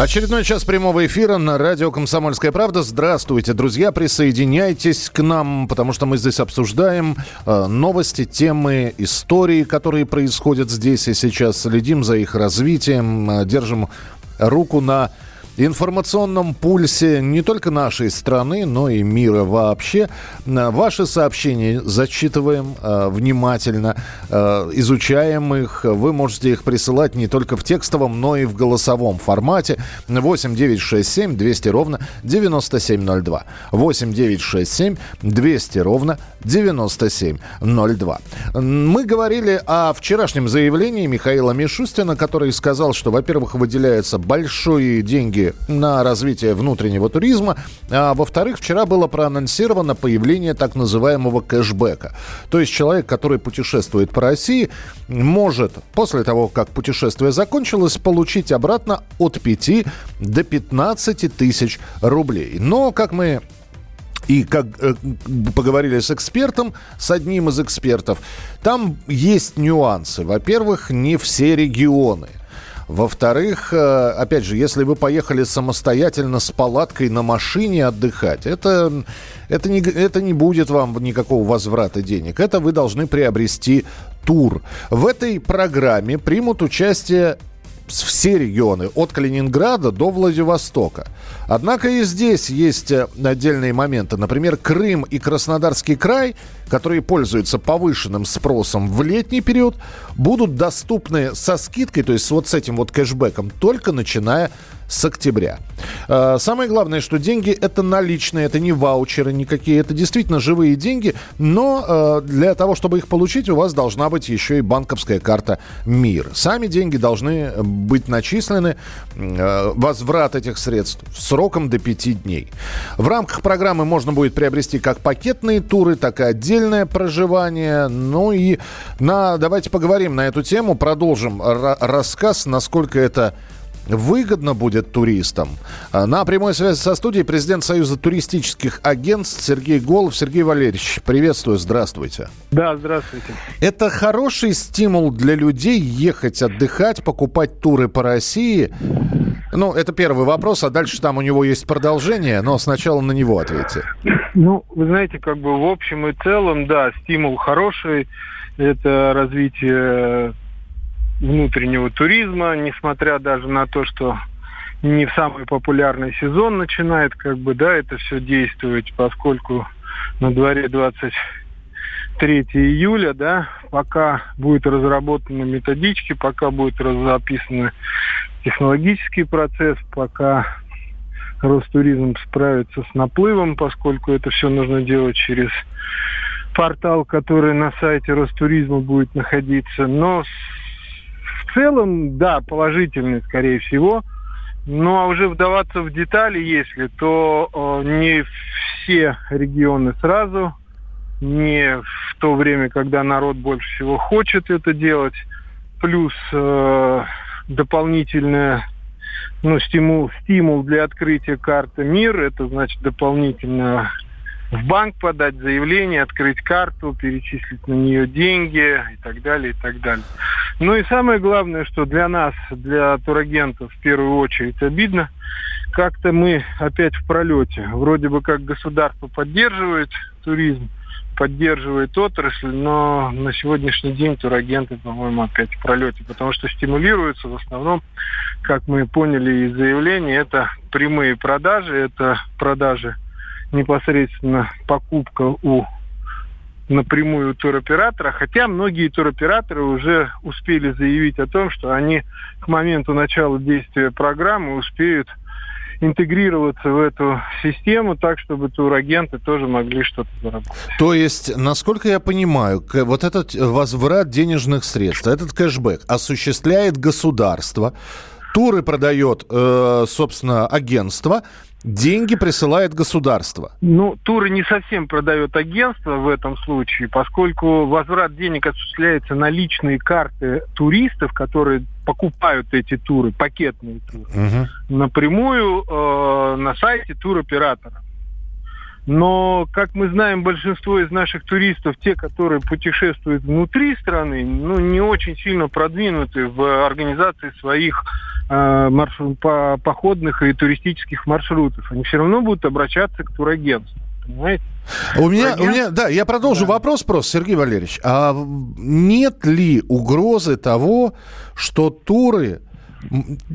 Очередной час прямого эфира на радио «Комсомольская правда». Здравствуйте, друзья, присоединяйтесь к нам, потому что мы здесь обсуждаем э, новости, темы, истории, которые происходят здесь и сейчас. Следим за их развитием, э, держим руку на информационном пульсе не только нашей страны, но и мира вообще. Э, ваши сообщения зачитываем э, внимательно, э, изучаем их. Вы можете их присылать не только в текстовом, но и в голосовом формате. 8 9 6 7 200 ровно 9702. 8 9 6 7 200 ровно 9702. Мы говорили о вчерашнем заявлении Михаила Мишустина, который сказал, что, во-первых, выделяются большие деньги на развитие внутреннего туризма. А во-вторых, вчера было проанонсировано появление так называемого кэшбэка. То есть человек, который путешествует по России, может после того, как путешествие закончилось, получить обратно от 5 до 15 тысяч рублей. Но, как мы и как э, поговорили с экспертом, с одним из экспертов, там есть нюансы. Во-первых, не все регионы во-вторых, э, опять же, если вы поехали самостоятельно с палаткой на машине отдыхать, это, это, не, это не будет вам никакого возврата денег. Это вы должны приобрести тур. В этой программе примут участие все регионы, от Калининграда до Владивостока. Однако и здесь есть э, отдельные моменты. Например, Крым и Краснодарский край, которые пользуются повышенным спросом в летний период, будут доступны со скидкой, то есть вот с этим вот кэшбэком, только начиная с октября. А, самое главное, что деньги это наличные, это не ваучеры никакие, это действительно живые деньги, но а, для того, чтобы их получить, у вас должна быть еще и банковская карта МИР. Сами деньги должны быть начислены, а, возврат этих средств сроком до 5 дней. В рамках программы можно будет приобрести как пакетные туры, так и отдельное проживание. Ну и на, давайте поговорим на эту тему, продолжим рассказ, насколько это выгодно будет туристам. А, на прямой связи со студией президент Союза туристических агентств Сергей Голов. Сергей Валерьевич, приветствую, здравствуйте. Да, здравствуйте. Это хороший стимул для людей ехать отдыхать, покупать туры по России. Ну, это первый вопрос, а дальше там у него есть продолжение, но сначала на него ответьте. Ну, вы знаете, как бы в общем и целом, да, стимул хороший. Это развитие внутреннего туризма, несмотря даже на то, что не в самый популярный сезон начинает, как бы, да, это все действовать, поскольку на дворе 23 июля, да, пока будет разработаны методички, пока будет записан технологический процесс, пока Ростуризм справится с наплывом, поскольку это все нужно делать через портал, который на сайте Ростуризма будет находиться. Но в целом, да, положительный, скорее всего. Ну а уже вдаваться в детали, если, то э, не все регионы сразу, не в то время, когда народ больше всего хочет это делать, плюс э, дополнительная ну, стимул, стимул для открытия карты МИР, это значит дополнительно в банк подать заявление, открыть карту, перечислить на нее деньги и так далее, и так далее. Ну и самое главное, что для нас, для турагентов, в первую очередь обидно, как-то мы опять в пролете. Вроде бы как государство поддерживает туризм, поддерживает отрасль, но на сегодняшний день турагенты, по-моему, опять в пролете, потому что стимулируются в основном, как мы поняли из заявления, это прямые продажи, это продажи непосредственно покупка у напрямую туроператора, хотя многие туроператоры уже успели заявить о том, что они к моменту начала действия программы успеют интегрироваться в эту систему так, чтобы турагенты тоже могли что-то заработать. То есть, насколько я понимаю, вот этот возврат денежных средств, этот кэшбэк осуществляет государство Туры продает, э, собственно, агентство, деньги присылает государство. Ну, туры не совсем продает агентство в этом случае, поскольку возврат денег осуществляется на личные карты туристов, которые покупают эти туры, пакетные туры, угу. напрямую э, на сайте туроператора. Но, как мы знаем, большинство из наших туристов, те, которые путешествуют внутри страны, ну, не очень сильно продвинуты в организации своих маршрут, по, походных и туристических маршрутов. Они все равно будут обращаться к турагентству. Понимаете? У меня, у меня, да, я продолжу да. вопрос просто, Сергей Валерьевич. А нет ли угрозы того, что туры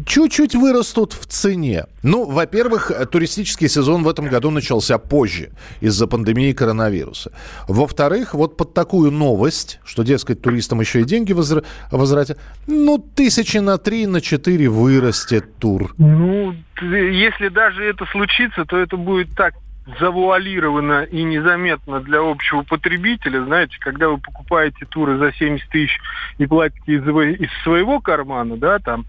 чуть-чуть вырастут в цене. Ну, во-первых, туристический сезон в этом году начался позже из-за пандемии коронавируса. Во-вторых, вот под такую новость, что, дескать, туристам еще и деньги возра- возвратят, ну, тысячи на три, на четыре вырастет тур. Ну, если даже это случится, то это будет так завуалировано и незаметно для общего потребителя. Знаете, когда вы покупаете туры за 70 тысяч и платите из, из своего кармана, да, там,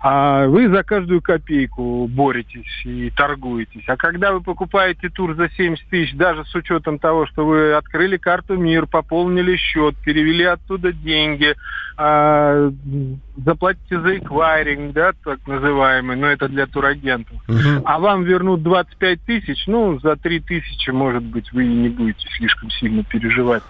а вы за каждую копейку боретесь и торгуетесь. А когда вы покупаете тур за 70 тысяч, даже с учетом того, что вы открыли карту МИР, пополнили счет, перевели оттуда деньги, а, заплатите за эквайринг, да, так называемый, но это для турагентов, угу. а вам вернут 25 тысяч, ну, за 3 тысячи, может быть, вы не будете слишком сильно переживать.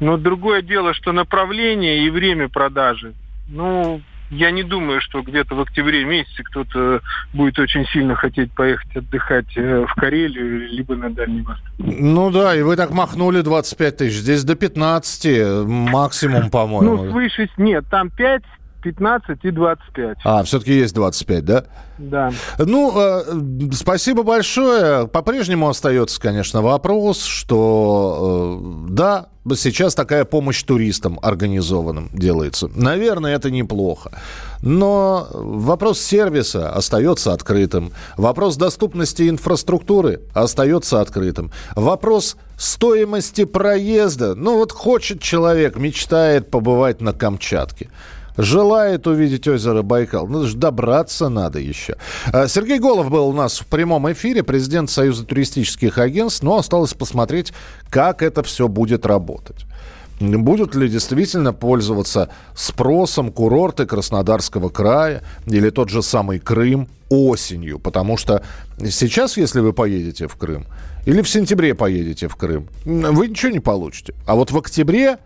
Но другое дело, что направление и время продажи, ну, я не думаю, что где-то в октябре месяце кто-то будет очень сильно хотеть поехать отдыхать э, в Карелию, либо на Дальний Восток. Ну да, и вы так махнули 25 тысяч. Здесь до 15 максимум, по-моему. Ну, свыше... Нет, там 5, 15 и 25. А, все-таки есть 25, да? Да. Ну, э, спасибо большое. По-прежнему остается, конечно, вопрос, что э, да, сейчас такая помощь туристам организованным делается. Наверное, это неплохо. Но вопрос сервиса остается открытым. Вопрос доступности инфраструктуры остается открытым. Вопрос стоимости проезда. Ну вот хочет человек, мечтает побывать на Камчатке желает увидеть озеро Байкал. Ну, же добраться надо еще. А, Сергей Голов был у нас в прямом эфире, президент Союза туристических агентств. Но осталось посмотреть, как это все будет работать. Будут ли действительно пользоваться спросом курорты Краснодарского края или тот же самый Крым осенью? Потому что сейчас, если вы поедете в Крым, или в сентябре поедете в Крым, вы ничего не получите. А вот в октябре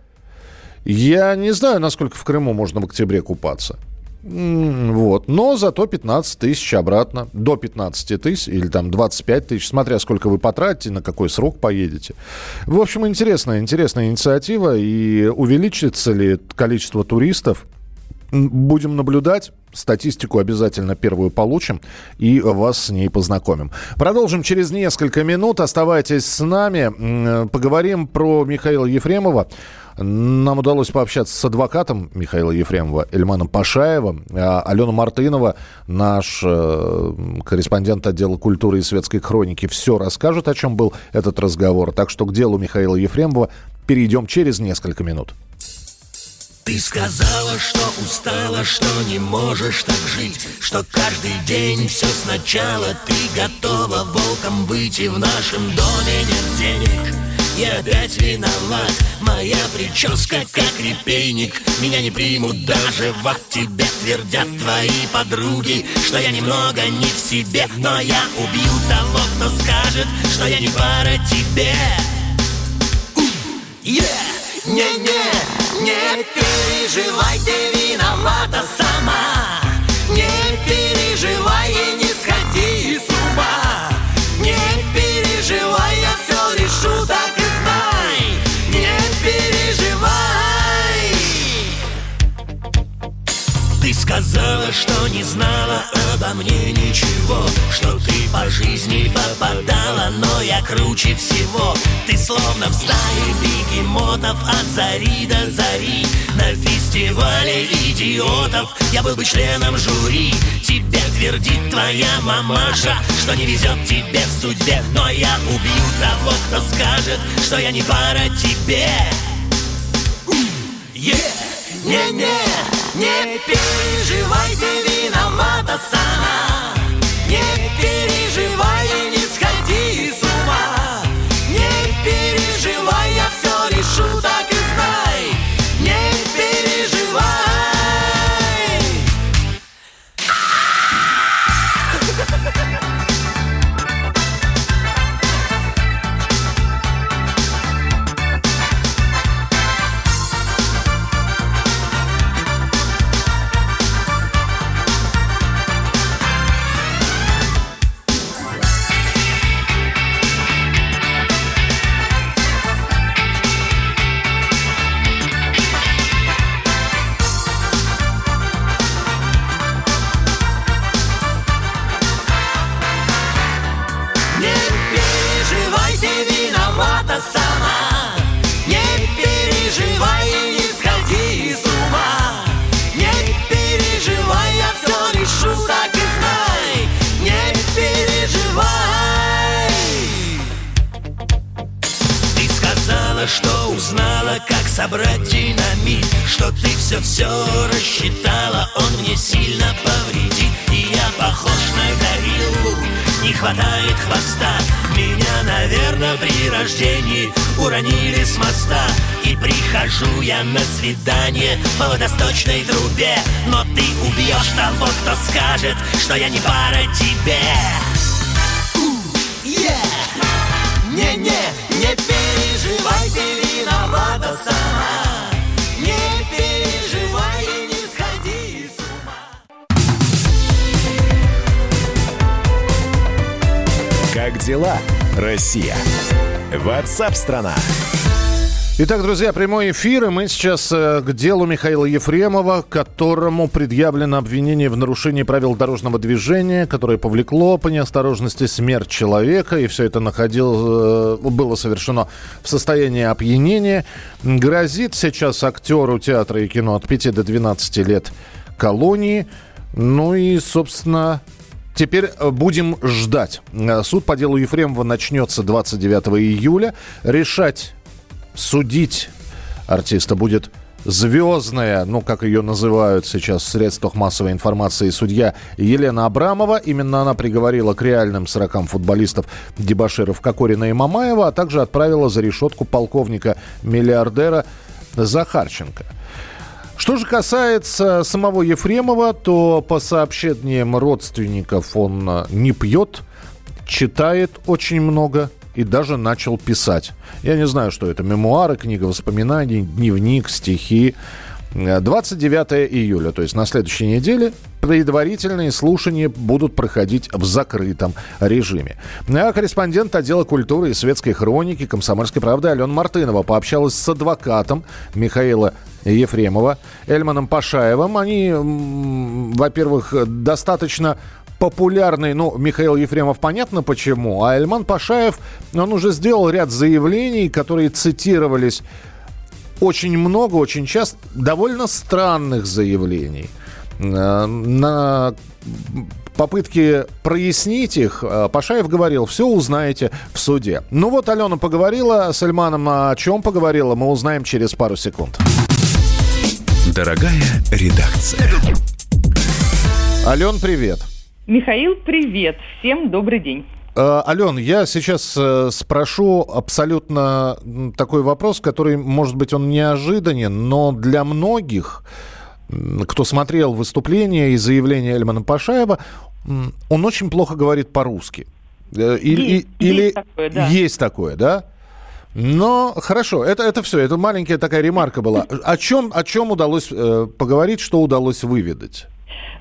я не знаю, насколько в Крыму можно в октябре купаться. Вот. Но зато 15 тысяч обратно. До 15 тысяч или там 25 тысяч, смотря сколько вы потратите, на какой срок поедете. В общем, интересная, интересная инициатива. И увеличится ли количество туристов, будем наблюдать. Статистику обязательно первую получим и вас с ней познакомим. Продолжим через несколько минут. Оставайтесь с нами. Поговорим про Михаила Ефремова. Нам удалось пообщаться с адвокатом Михаила Ефремова, Эльманом Пашаевым. А Алена Мартынова, наш э, корреспондент отдела культуры и светской хроники, все расскажет, о чем был этот разговор. Так что к делу Михаила Ефремова перейдем через несколько минут. Ты сказала, что устала, что не можешь так жить Что каждый день все сначала Ты готова волком выйти В нашем доме нет денег я опять виноват Моя прическа как репейник. Меня не примут даже в ад. Тебе твердят твои подруги Что я немного не в себе Но я убью того, кто скажет Что я не пара тебе! Не-не, не переживай, ты виновата сама. Не переживай и не Сказала, что не знала обо мне ничего Что ты по жизни попадала, но я круче всего. Ты словно в стае бегемотов от зари до зари На фестивале идиотов. Я был бы членом жюри Тебе твердит твоя мамаша, что не везет тебе в судьбе. Но я убью того, кто скажет, что я не пара тебе. Yeah! Не-не, не переживай, ты виновата сама Не переживай не собрать динамит Что ты все-все рассчитала, он мне сильно повредит. И я похож на гориллу, не хватает хвоста. Меня, наверное, при рождении уронили с моста. И прихожу я на свидание по водосточной трубе. Но ты убьешь того, кто скажет, что я не пара тебе! Не-не, не переживай, ты виновата сама Не переживай и не сходи с ума Как дела, Россия? Ватсап-страна! Итак, друзья, прямой эфир, и мы сейчас э, к делу Михаила Ефремова, которому предъявлено обвинение в нарушении правил дорожного движения, которое повлекло по неосторожности смерть человека, и все это находил, э, было совершено в состоянии опьянения. Грозит сейчас актеру театра и кино от 5 до 12 лет колонии. Ну и, собственно, Теперь будем ждать. Э, Суд по делу Ефремова начнется 29 июля. Решать судить артиста будет звездная, ну, как ее называют сейчас в средствах массовой информации, судья Елена Абрамова. Именно она приговорила к реальным срокам футболистов Дебаширов Кокорина и Мамаева, а также отправила за решетку полковника-миллиардера Захарченко. Что же касается самого Ефремова, то по сообщениям родственников он не пьет, читает очень много и даже начал писать. Я не знаю, что это. Мемуары, книга воспоминаний, дневник, стихи. Э, 29 июля, то есть на следующей неделе, предварительные слушания будут проходить в закрытом режиме. А корреспондент отдела культуры и светской хроники «Комсомольской правды» Алена Мартынова пообщалась с адвокатом Михаила Ефремова, Эльманом Пашаевым. Они, во-первых, достаточно популярный, ну, Михаил Ефремов, понятно почему, а Эльман Пашаев, он уже сделал ряд заявлений, которые цитировались очень много, очень часто, довольно странных заявлений. Э, На попытке прояснить их, э, Пашаев говорил, все узнаете в суде. Ну вот Алена поговорила с Эльманом, а о чем поговорила, мы узнаем через пару секунд. Дорогая редакция. Ален, привет. Михаил, привет. Всем добрый день. Э, Ален, я сейчас э, спрошу абсолютно такой вопрос, который, может быть, он неожиданен, но для многих, кто смотрел выступление и заявление Эльмана Пашаева, он очень плохо говорит по-русски. Э, Или, Есть- и- или есть такое, да. есть такое, да? Но хорошо, это, это все, это маленькая такая ремарка была. О чем, о чем удалось э, поговорить, что удалось выведать?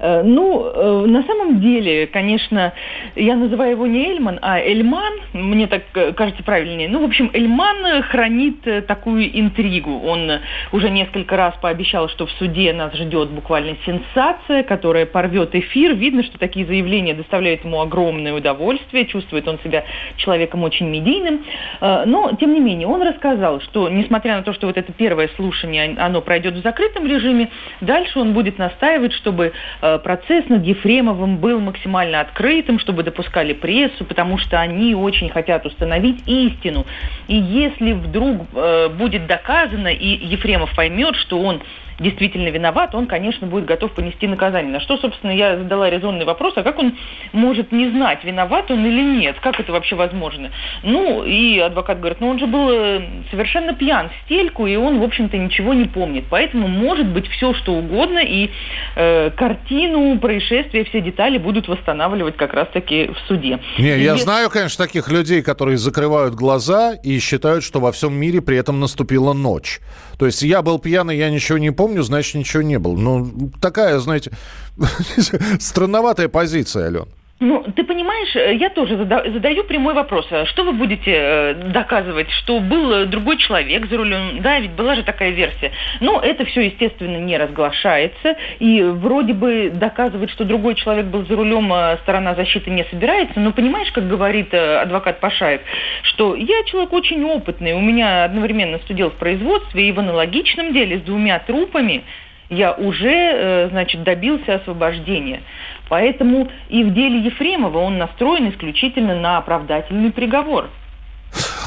Э, Ну, э, на самом деле, конечно, я называю его не Эльман, а Эльман, мне так э, кажется правильнее. Ну, в общем, Эльман хранит такую интригу. Он уже несколько раз пообещал, что в суде нас ждет буквально сенсация, которая порвет эфир. Видно, что такие заявления доставляют ему огромное удовольствие, чувствует он себя человеком очень медийным. Но, тем не менее, он рассказал, что, несмотря на то, что вот это первое слушание, оно пройдет в закрытом режиме, дальше он будет настаивать, чтобы э, процесс над Ефремовым был максимально открытым, чтобы допускали прессу, потому что они очень хотят установить истину. И если вдруг э, будет доказано, и Ефремов поймет, что он действительно виноват, он, конечно, будет готов понести наказание. На что, собственно, я задала резонный вопрос, а как он может не знать, виноват он или нет? Как это вообще возможно? Ну, и адвокат говорит, ну он же был э, совершенно пьян в стельку, и он, в общем-то, ничего не помнит. Поэтому может быть все, что угодно, и э, картину происшествия, все детали будут восстанавливать как раз-таки в суде. Не, и я если... знаю, конечно, таких людей, которые закрывают глаза и считают, что во всем мире при этом наступила ночь. То есть я был пьяный, я ничего не помню, значит, ничего не было. Ну, такая, знаете, странноватая позиция, Ален. Ну, ты понимаешь, э, я тоже задаю прямой вопрос. А что вы будете э, доказывать, что был другой человек за рулем? Да, ведь была же такая версия. Но это все, естественно, не разглашается. И вроде бы доказывать, что другой человек был за рулем, э, сторона защиты не собирается. Но понимаешь, как говорит адвокат Пашаев, что я человек очень опытный. У меня одновременно студил в производстве и в аналогичном деле с двумя трупами я уже, значит, добился освобождения. Поэтому и в деле Ефремова он настроен исключительно на оправдательный приговор.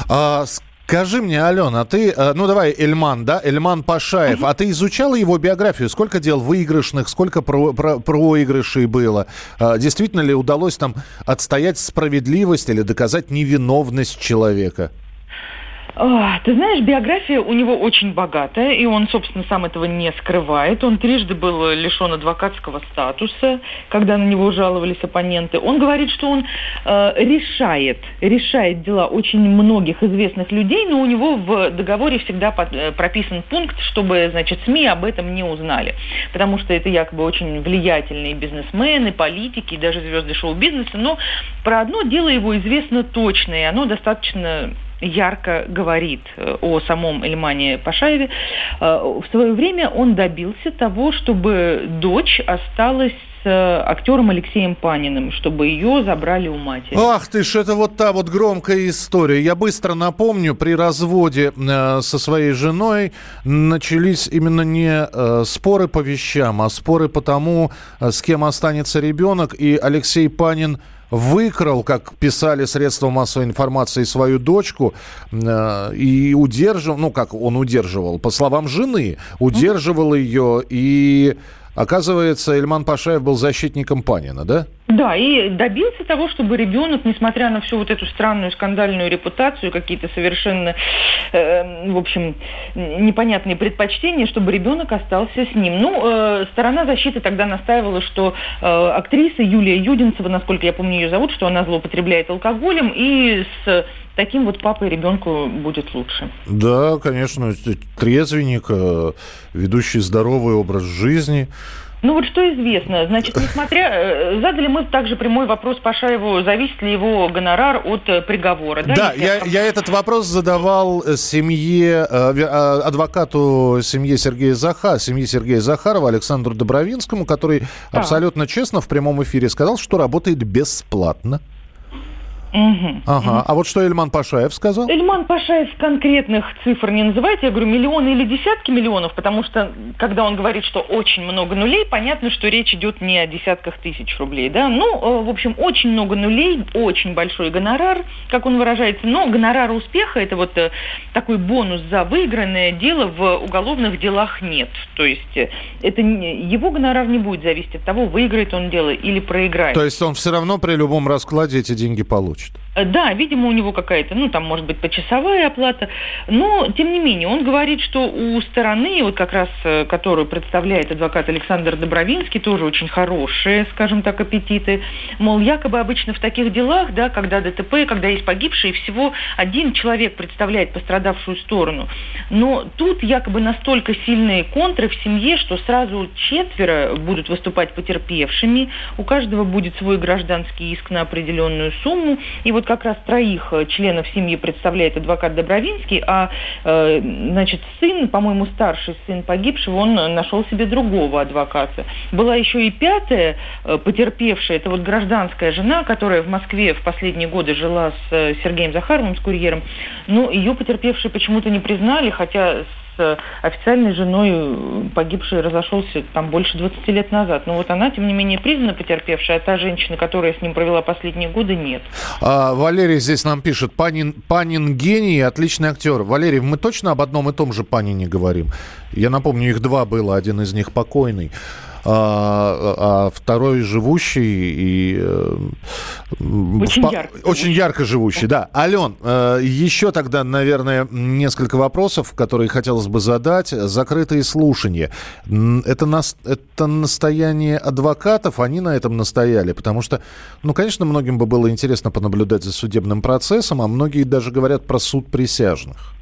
А, Скажи мне, Алена, а ты, э, ну давай, Эльман, да, Эльман Пашаев, а ты изучала его биографию? Сколько дел выигрышных, сколько про, про, проигрышей было? А, действительно ли удалось там отстоять справедливость или доказать невиновность человека? Ты знаешь, биография у него очень богатая, и он, собственно, сам этого не скрывает. Он трижды был лишен адвокатского статуса, когда на него жаловались оппоненты. Он говорит, что он э, решает, решает дела очень многих известных людей, но у него в договоре всегда под, э, прописан пункт, чтобы, значит, СМИ об этом не узнали. Потому что это якобы очень влиятельные бизнесмены, политики, даже звезды шоу-бизнеса. Но про одно дело его известно точно, и оно достаточно ярко говорит э, о самом Эльмане Пашаеве. Э, в свое время он добился того, чтобы дочь осталась с э, актером Алексеем Паниным, чтобы ее забрали у матери. Ах ты ж, это вот та вот громкая история. Я быстро напомню, при разводе со своей женой начались именно не споры по вещам, а споры по тому, с кем останется ребенок. И Алексей Панин выкрал, как писали средства массовой информации, свою дочку э, и удерживал, ну как он удерживал, по словам жены, удерживал ее и Оказывается, Эльман Пашаев был защитником Панина, да? Да, и добился того, чтобы ребенок, несмотря на всю вот эту странную скандальную репутацию, какие-то совершенно, э, в общем, непонятные предпочтения, чтобы ребенок остался с ним. Ну, э, сторона защиты тогда настаивала, что э, актриса Юлия Юдинцева, насколько я помню ее зовут, что она злоупотребляет алкоголем, и с таким вот папой ребенку будет лучше. Да, конечно, трезвенник, э, ведущий здоровый образ жизни. Ну вот что известно, значит, несмотря... Э, задали мы также прямой вопрос Пашаеву, зависит ли его гонорар от э, приговора. Да, да я, я этот вопрос задавал семье, адвокату семьи Сергея Заха, семьи Сергея Захарова, Александру Добровинскому, который да. абсолютно честно в прямом эфире сказал, что работает бесплатно. Угу. Ага. А вот что Эльман Пашаев сказал? Эльман Пашаев конкретных цифр не называет. Я говорю, миллионы или десятки миллионов, потому что, когда он говорит, что очень много нулей, понятно, что речь идет не о десятках тысяч рублей. Да? Ну, э, в общем, очень много нулей, очень большой гонорар, как он выражается. Но гонорара успеха – это вот э, такой бонус за выигранное дело в уголовных делах нет. То есть э, это его гонорар не будет зависеть от того, выиграет он дело или проиграет. То есть он все равно при любом раскладе эти деньги получит? Хочет. Э, да, видимо, у него какая-то, ну, там, может быть, почасовая оплата. Но, тем не менее, он говорит, что у стороны, вот как раз, э, которую представляет адвокат Александр Добровинский, тоже очень хорошие, скажем так, аппетиты. Мол, якобы обычно в таких делах, да, когда ДТП, когда есть погибшие, всего один человек представляет пострадавшую сторону. Но тут якобы настолько сильные контры в семье, что сразу четверо будут выступать потерпевшими. У каждого будет свой гражданский иск на определенную сумму. И вот как раз троих э, членов семьи представляет адвокат Добровинский, а э, значит, сын, по-моему, старший сын погибшего, он нашел себе другого адвоката. Была еще и пятая э, потерпевшая, это вот гражданская жена, которая в Москве в последние годы жила с Сергеем Захаровым, с курьером, но ее потерпевшие почему-то не признали, хотя официальной женой погибшей разошелся там больше 20 лет назад. Но вот она, тем не менее, признана потерпевшая, а та женщина, которая с ним провела последние годы, нет. А, Валерий здесь нам пишет, Панин, Панин гений, отличный актер. Валерий, мы точно об одном и том же Панине говорим? Я напомню, их два было, один из них покойный а, а второй живущий и э, очень, ярко, очень ярко живущий. Да, Ален, э, еще тогда, наверное, несколько вопросов, которые хотелось бы задать. Закрытые слушания. Это, нас, это настояние адвокатов, они на этом настояли, потому что, ну, конечно, многим бы было интересно понаблюдать за судебным процессом, а многие даже говорят про суд присяжных.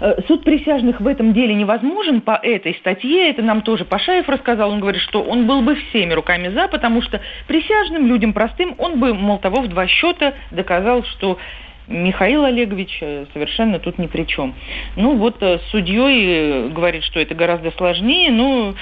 Э, суд присяжных в этом деле невозможен по этой статье. Это нам тоже Пашаев рассказал. Он говорит, что он был бы всеми руками за, потому что присяжным, людям простым, он бы, мол, того в два счета доказал, что Михаил Олегович э, совершенно тут ни при чем. Ну вот э, судьей говорит, что это гораздо сложнее, но,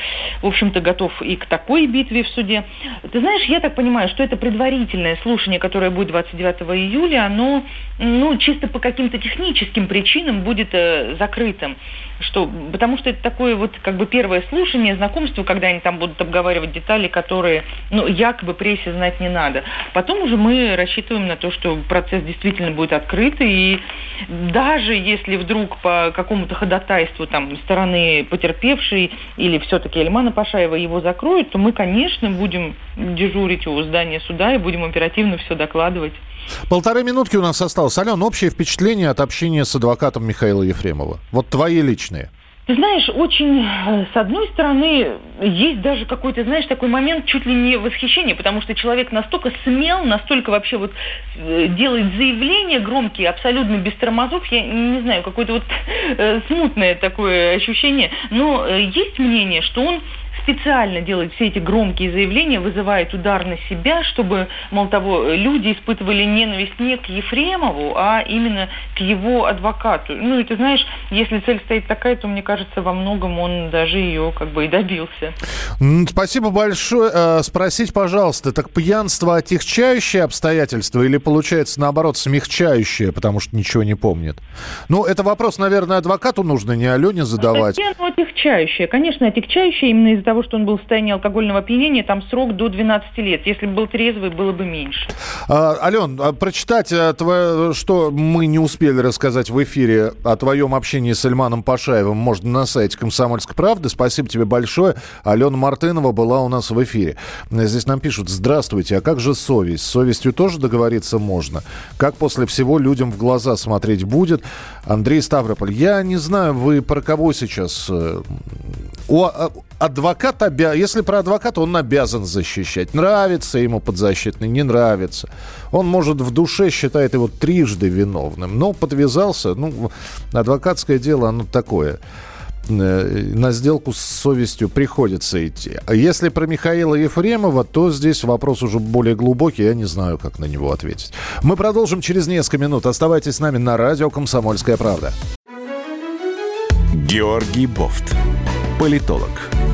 в общем-то, готов и к такой битве в суде. Ты знаешь, я так понимаю, что это предварительное слушание, которое будет 29 июля, оно ну, чисто по каким-то техническим причинам будет э, закрытым. Что, потому что это такое вот как бы первое слушание, знакомство, когда они там будут обговаривать детали, которые ну, якобы прессе знать не надо. Потом уже мы рассчитываем на то, что процесс действительно будет открытый, и даже если вдруг по какому-то ходатайству там стороны потерпевшей или все-таки Эльмана Пашаева его закроют, то мы, конечно, будем дежурить у здания суда и будем оперативно все докладывать. Полторы минутки у нас осталось. Ален, общее впечатление от общения с адвокатом Михаила Ефремова. Вот твои личные. Ты знаешь, очень, э, с одной стороны, есть даже какой-то, знаешь, такой момент чуть ли не восхищения, потому что человек настолько смел, настолько вообще вот э, делает заявления громкие, абсолютно без тормозов, я не знаю, какое-то вот э, смутное такое ощущение, но есть мнение, что он специально делает все эти громкие заявления, вызывает удар на себя, чтобы, мол того, люди испытывали ненависть не к Ефремову, а именно к его адвокату. Ну и ты знаешь, если цель стоит такая, то, мне кажется, во многом он даже ее как бы и добился. Спасибо большое. Э, спросить, пожалуйста, так пьянство отягчающее обстоятельство или получается наоборот смягчающее, потому что ничего не помнит? Ну, это вопрос, наверное, адвокату нужно, не Алене задавать. Статья, отягчающее. Конечно, отягчающее именно из-за того, что он был в состоянии алкогольного опьянения, там срок до 12 лет. Если бы был трезвый, было бы меньше. А, Ален, а прочитать, а, твое, что мы не успели рассказать в эфире о твоем общении с Эльманом Пашаевым, можно на сайте «Комсомольской правды». Спасибо тебе большое. Алена Мартынова была у нас в эфире. Здесь нам пишут, здравствуйте, а как же совесть? С совестью тоже договориться можно? Как после всего людям в глаза смотреть будет? Андрей Ставрополь, я не знаю, вы про кого сейчас? Э, у а, адвоката, если про адвоката, он обязан защищать. Нравится ему подзащитный, не нравится. Он, может, в душе считает его трижды виновным, но подвязался. Ну, адвокатское дело, оно такое э, на сделку с совестью приходится идти. А если про Михаила Ефремова, то здесь вопрос уже более глубокий, я не знаю, как на него ответить. Мы продолжим через несколько минут. Оставайтесь с нами на радио «Комсомольская правда». Георгий Бофт. Политолог,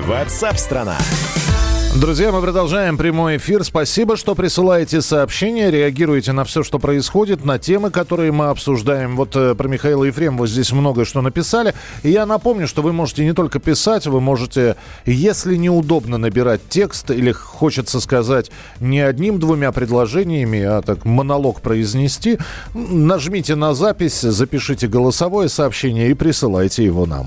Ватсап-страна! Друзья, мы продолжаем прямой эфир. Спасибо, что присылаете сообщения, реагируете на все, что происходит, на темы, которые мы обсуждаем. Вот э, про Михаила Ефремова здесь многое что написали. И я напомню, что вы можете не только писать, вы можете, если неудобно набирать текст или хочется сказать не одним-двумя предложениями, а так монолог произнести, нажмите на запись, запишите голосовое сообщение и присылайте его нам.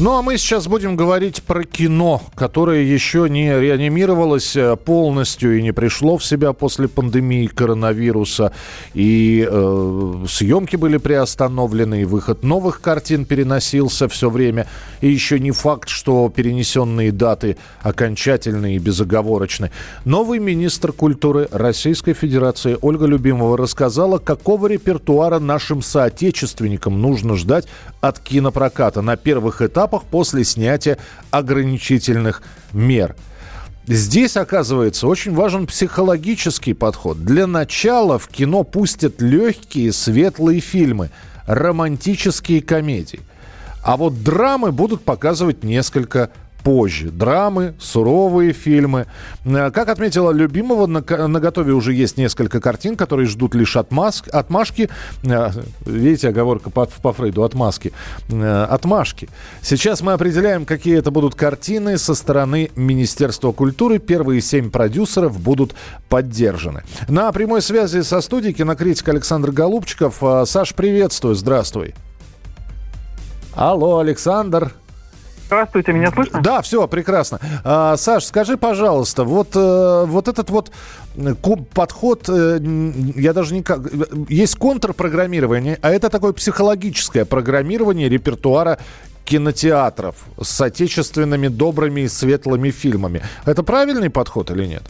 Ну а мы сейчас будем говорить про кино, которое еще не реанимировалось э, полностью и не пришло в себя после пандемии коронавируса. И э, съемки были приостановлены, и выход новых картин переносился все время. И еще не факт, что перенесенные даты окончательные и безоговорочны. Новый министр культуры Российской Федерации Ольга Любимова рассказала, какого репертуара нашим соотечественникам нужно ждать от кинопроката на первых этапах этапах после снятия ограничительных мер. Здесь, оказывается, очень важен психологический подход. Для начала в кино пустят легкие, светлые фильмы, романтические комедии. А вот драмы будут показывать несколько позже. Драмы, суровые фильмы. Э, как отметила Любимова, на, на готове уже есть несколько картин, которые ждут лишь отмазк, отмашки. Э, видите, оговорка по, по Фрейду, отмазки. Э, отмашки. Сейчас мы определяем, какие это будут картины со стороны Министерства культуры. Первые семь продюсеров будут поддержаны. На прямой связи со студией кинокритик Александр Голубчиков. Саш, приветствую, здравствуй. Алло, Александр. Здравствуйте, меня слышно? Да, все, прекрасно. А, Саш, скажи, пожалуйста, вот, э, вот этот вот подход, э, я даже не как... Есть контрпрограммирование, а это такое психологическое программирование репертуара кинотеатров с отечественными добрыми и светлыми фильмами. Это правильный подход или нет?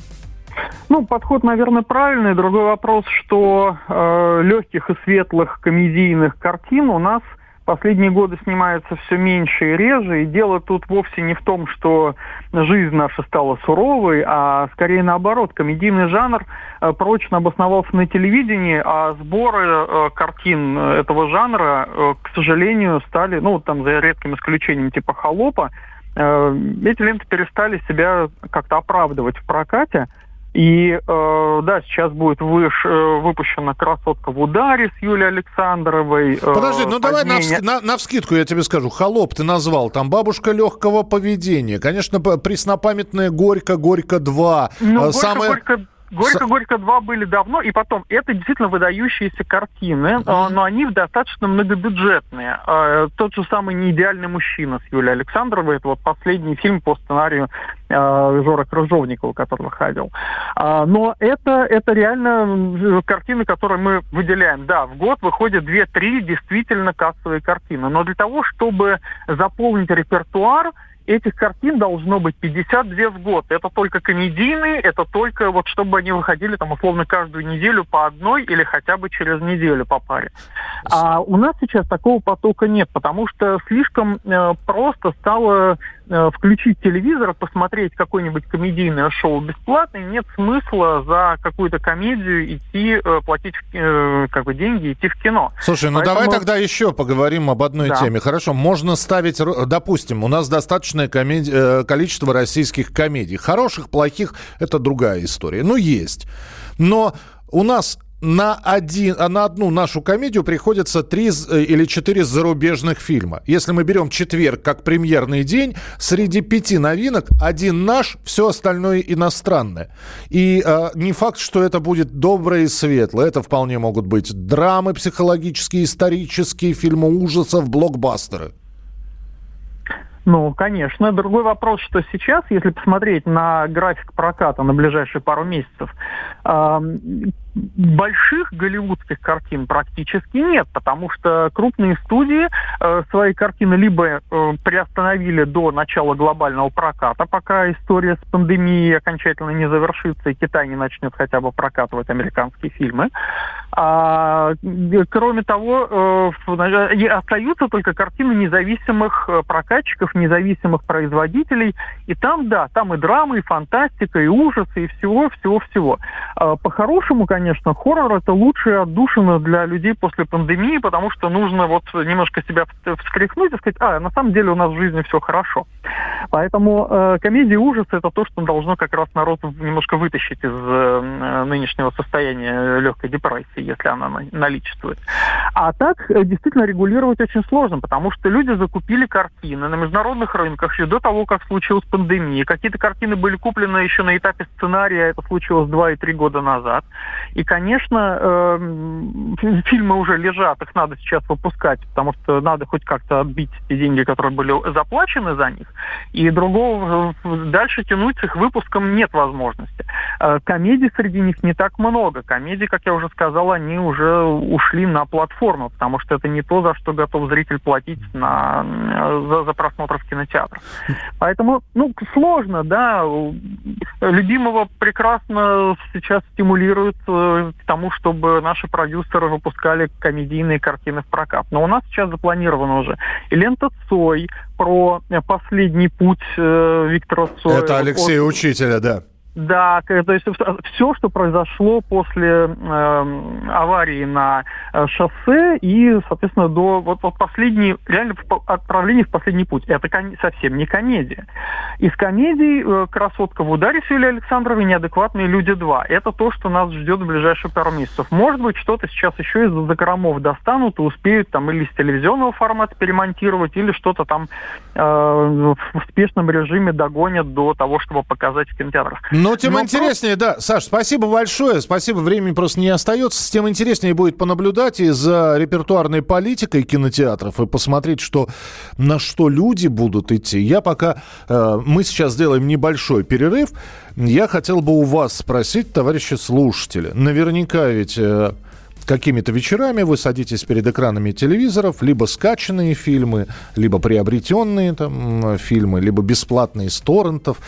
Ну, подход, наверное, правильный. Другой вопрос, что э, легких и светлых комедийных картин у нас – последние годы снимается все меньше и реже, и дело тут вовсе не в том, что жизнь наша стала суровой, а скорее наоборот. Комедийный жанр э, прочно обосновался на телевидении, а сборы э, картин этого жанра, э, к сожалению, стали, ну, там, за редким исключением типа «Холопа», эти ленты перестали себя как-то оправдывать в прокате. И э, да, сейчас будет выш, э, выпущена «Красотка в ударе» с Юлией Александровой. Э, Подожди, ну давай на, на, на вскидку я тебе скажу. «Холоп» ты назвал, там «Бабушка легкого поведения». Конечно, преснопамятная «Горько», «Горько 2». Ну, э, Самое... «Горько», «Горько» Горько-горько 2 были давно, и потом, это действительно выдающиеся картины, mm-hmm. но они достаточно многобюджетные. А, тот же самый «Неидеальный мужчина» с Юлией Александровой, это вот последний фильм по сценарию а, Жора Крыжовникова, который выходил. А, но это, это реально картины, которые мы выделяем. Да, в год выходит 2-3 действительно кассовые картины, но для того, чтобы заполнить репертуар, этих картин должно быть 52 в год. Это только комедийные, это только вот чтобы они выходили там условно каждую неделю по одной или хотя бы через неделю по паре. А у нас сейчас такого потока нет, потому что слишком э, просто стало включить телевизор, посмотреть какое-нибудь комедийное шоу бесплатно, и нет смысла за какую-то комедию идти э, платить э, как бы деньги, идти в кино. Слушай, ну Поэтому... давай тогда еще поговорим об одной да. теме. Хорошо, можно ставить, допустим, у нас достаточное комеди... количество российских комедий. Хороших, плохих, это другая история. Ну, есть. Но у нас на, один, а на одну нашу комедию приходится три э, или четыре зарубежных фильма. Если мы берем четверг как премьерный день, среди пяти новинок один наш, все остальное иностранное. И э, не факт, что это будет доброе и светлое. Это вполне могут быть драмы психологические, исторические, фильмы ужасов, блокбастеры. Ну, конечно. Другой вопрос, что сейчас, если посмотреть на график проката на ближайшие пару месяцев, больших голливудских картин практически нет, потому что крупные студии э, свои картины либо э, приостановили до начала глобального проката, пока история с пандемией окончательно не завершится и Китай не начнет хотя бы прокатывать американские фильмы. А, кроме того, э, остаются только картины независимых э, прокатчиков, независимых производителей. И там, да, там и драма, и фантастика, и ужасы, и всего, всего, всего. А, по-хорошему, конечно, хоррор это лучшая отдушина для людей после пандемии, потому что нужно вот немножко себя встряхнуть и сказать, а, на самом деле у нас в жизни все хорошо. Поэтому э, комедия ужаса это то, что должно как раз народ немножко вытащить из э, нынешнего состояния легкой депрессии, если она наличествует. А так э, действительно регулировать очень сложно, потому что люди закупили картины на международных рынках еще до того, как случилась пандемия. Какие-то картины были куплены еще на этапе сценария, это случилось два и три года назад. И, конечно, э, фильмы уже лежат, их надо сейчас выпускать, потому что надо хоть как-то отбить те деньги, которые были заплачены за них. И другого дальше тянуть с их выпуском нет возможности. Э, комедий среди них не так много. Комедии, как я уже сказал, они уже ушли на платформу, потому что это не то, за что готов зритель платить на, за, за просмотр в кинотеатрах. Поэтому, ну, сложно, да. Любимого прекрасно сейчас стимулируют э, к тому, чтобы наши продюсеры выпускали комедийные картины в прокат. Но у нас сейчас запланировано уже и лента Цой про последний путь э, Виктора Цоя. Это Алексей. Учителя, да. Да, то есть все, что произошло после э, аварии на э, шоссе и, соответственно, до вот, вот последней, реально отправления в последний путь. Это совсем не комедия. Из комедий э, «Красотка в ударе» с Юлией Александровой «Неадекватные люди 2». Это то, что нас ждет в ближайшие пару месяцев. Может быть, что-то сейчас еще из-за закромов достанут и успеют там или с телевизионного формата перемонтировать, или что-то там э, в успешном режиме догонят до того, чтобы показать в кинотеатрах. Но тем Но интереснее, просто... да. Саш, спасибо большое. Спасибо, времени просто не остается. Тем интереснее будет понаблюдать и за репертуарной политикой кинотеатров и посмотреть, что, на что люди будут идти. Я пока... Э, мы сейчас сделаем небольшой перерыв. Я хотел бы у вас спросить, товарищи слушатели. Наверняка ведь... Э, какими-то вечерами вы садитесь перед экранами телевизоров, либо скачанные фильмы, либо приобретенные там фильмы, либо бесплатные из торрентов.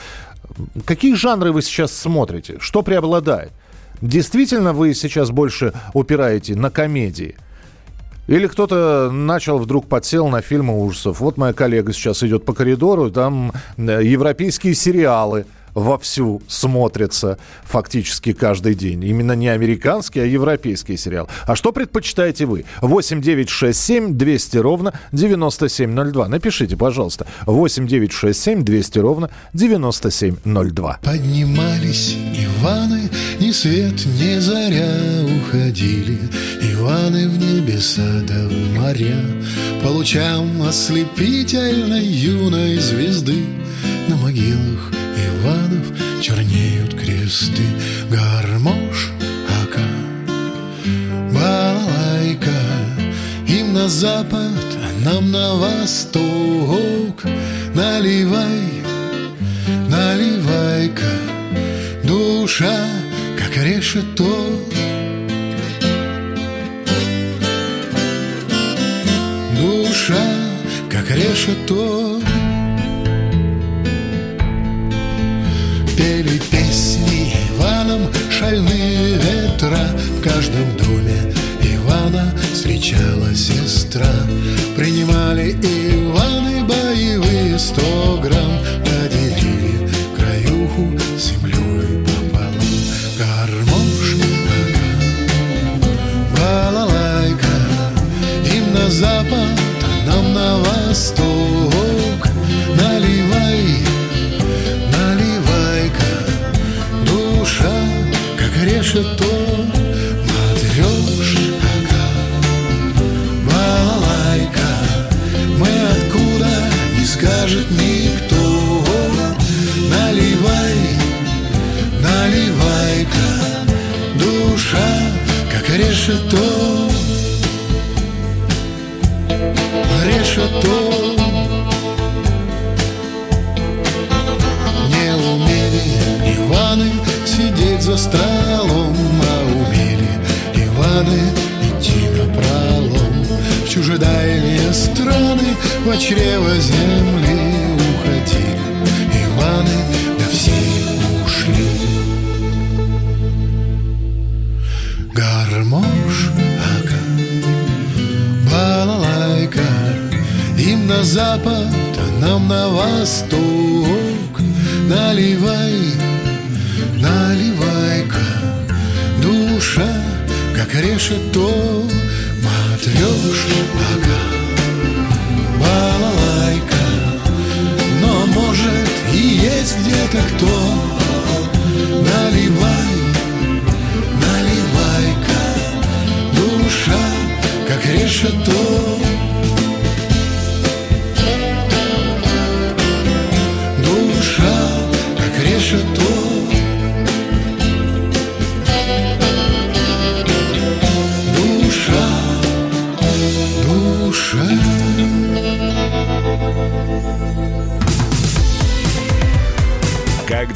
Какие жанры вы сейчас смотрите? Что преобладает? Действительно вы сейчас больше упираете на комедии? Или кто-то начал, вдруг подсел на фильмы ужасов. Вот моя коллега сейчас идет по коридору, там э, европейские сериалы – вовсю смотрится фактически каждый день. Именно не американский, а европейский сериал. А что предпочитаете вы? 8 9 6 7 200 ровно 9702. Напишите, пожалуйста. 8 9 6 7 200 ровно 9702. Поднимались Иваны, ни свет, ни заря уходили. Иваны в небеса да в моря, по лучам ослепительной юной звезды на могилах Иванов чернеют кресты, гармош, ака, балалайка, им на запад, а нам на восток. Наливай, наливай-ка, душа, как решето. Душа, как решето. Пели песни Иваном шальные ветра В каждом доме Ивана встречала сестра. Принимали Иваны боевые сто грамм решето Решето Не умели Иваны сидеть за столом, а умели Иваны идти на пролом. В чужедальные страны, в чрево земли восток. Наливай Наливай-ка, душа, как решето, Матрёшка, ага, балалайка. Но, может, и есть где-то кто, Наливай, наливай-ка, Душа, как решето,